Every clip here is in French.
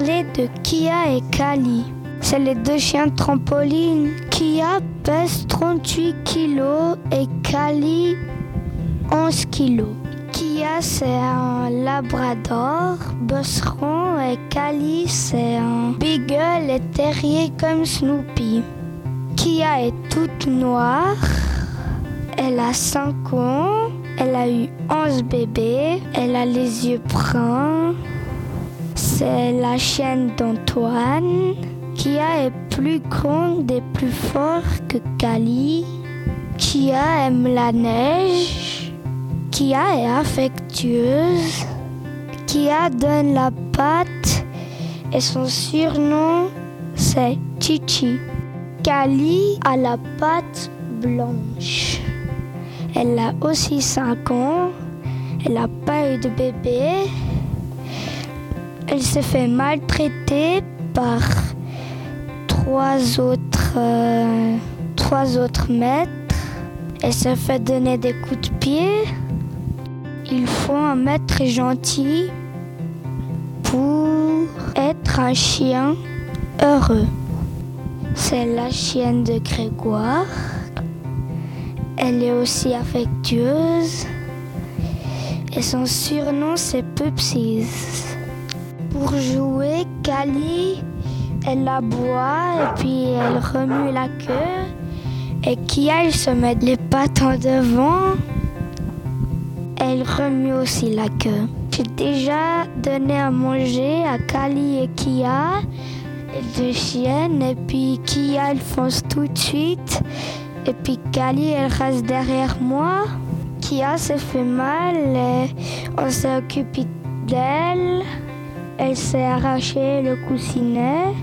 de Kia et Kali. C'est les deux chiens de trampoline. Kia pèse 38 kilos et Kali 11 kilos. Kia c'est un labrador, bosseron et Kali c'est un beagle et terrier comme Snoopy. Kia est toute noire. Elle a 5 ans. Elle a eu 11 bébés. Elle a les yeux bruns. C'est la chienne d'Antoine. Kia est plus grande et plus forte que Kali. Kia aime la neige. Kia est affectueuse. Kia donne la patte et son surnom c'est Chichi. Kali a la patte blanche. Elle a aussi 5 ans. Elle n'a pas eu de bébé. Elle s'est fait maltraiter par trois autres, euh, trois autres maîtres. Elle s'est fait donner des coups de pied. Il faut un maître gentil pour être un chien heureux. C'est la chienne de Grégoire. Elle est aussi affectueuse. Et son surnom c'est Pupsies. Pour jouer, Kali, elle aboie et puis elle remue la queue. Et Kia, elle se met les pattes en devant. Elle remue aussi la queue. J'ai déjà donné à manger à Kali et Kia, deux chiennes. Et puis Kia, elle fonce tout de suite. Et puis Kali, elle reste derrière moi. Kia s'est fait mal. Et on s'est occupé d'elle. Elle s'est arraché le coussinet.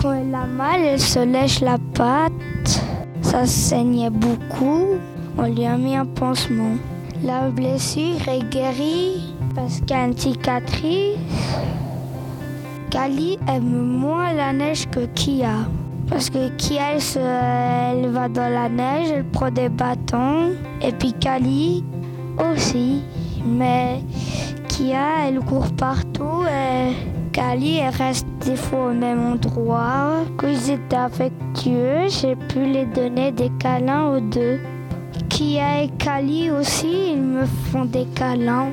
Quand elle a mal, elle se lèche la patte. Ça saignait beaucoup. On lui a mis un pansement. La blessure est guérie parce qu'il y a une cicatrice. Kali aime moins la neige que Kia. Parce que Kia, elle va dans la neige, elle prend des bâtons. Et puis Kali aussi. Mais Kia, elle court partout. Et Kali, elle reste des fois au même endroit. Quand ils étaient affectueux, j'ai pu les donner des câlins aux deux. Kia et Kali aussi, ils me font des câlins.